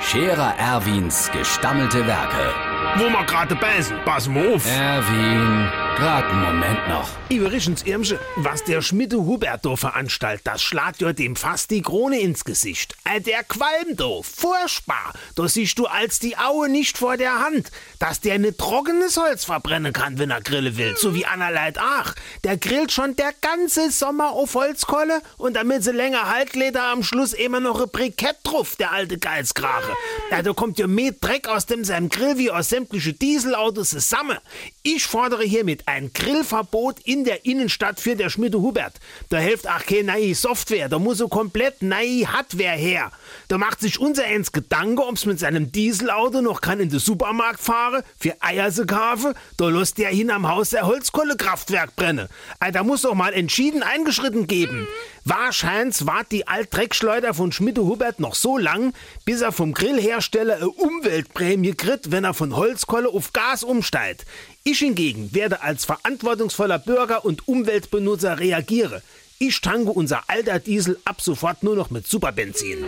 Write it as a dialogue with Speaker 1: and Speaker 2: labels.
Speaker 1: Scherer Erwins gestammelte Werke.
Speaker 2: wo wir gerade beißen, pass mal auf.
Speaker 1: Erwin, grad einen Moment noch.
Speaker 2: Übrigens, Irmsche, was der Schmiede Hubert da veranstaltet, das schlagt ja dem fast die Krone ins Gesicht. Äh, der Qualm da, furchtbar. Da siehst du als die Aue nicht vor der Hand, dass der ne trockenes Holz verbrennen kann, wenn er grillen will, so wie Anna Leit Ach. Der grillt schon der ganze Sommer auf Holzkolle und damit sie länger halt, lädt er am Schluss immer noch ein Brikett drauf, der alte Geizkrache. Ja, da kommt ja mehr Dreck aus dem seinem Grill wie aus sämtliche Dieselautos zusammen. Ich fordere hiermit ein Grillverbot in der Innenstadt für der Schmiede Hubert. Da hilft auch keine neue Software, da muss so komplett neue Hardware her. Da macht sich unser eins Gedanke, ob's mit seinem Dieselauto noch kann in den Supermarkt fahren, für Eier zu kaufen, da lässt der hin am Haus der Holzkohlekraftwerk brennen. Äh, Da muss doch mal entschieden eingeschritten geben. Wahrscheinlich wart die Altdreckschleuder von Schmiede Hubert noch so lang, bis er vom Grillhersteller eine Umweltprämie kriegt, wenn er von Holzkohle auf Gas umsteigt. Ich hingegen werde als verantwortungsvoller Bürger und Umweltbenutzer reagieren. Ich tanke unser alter Diesel ab sofort nur noch mit Superbenzin.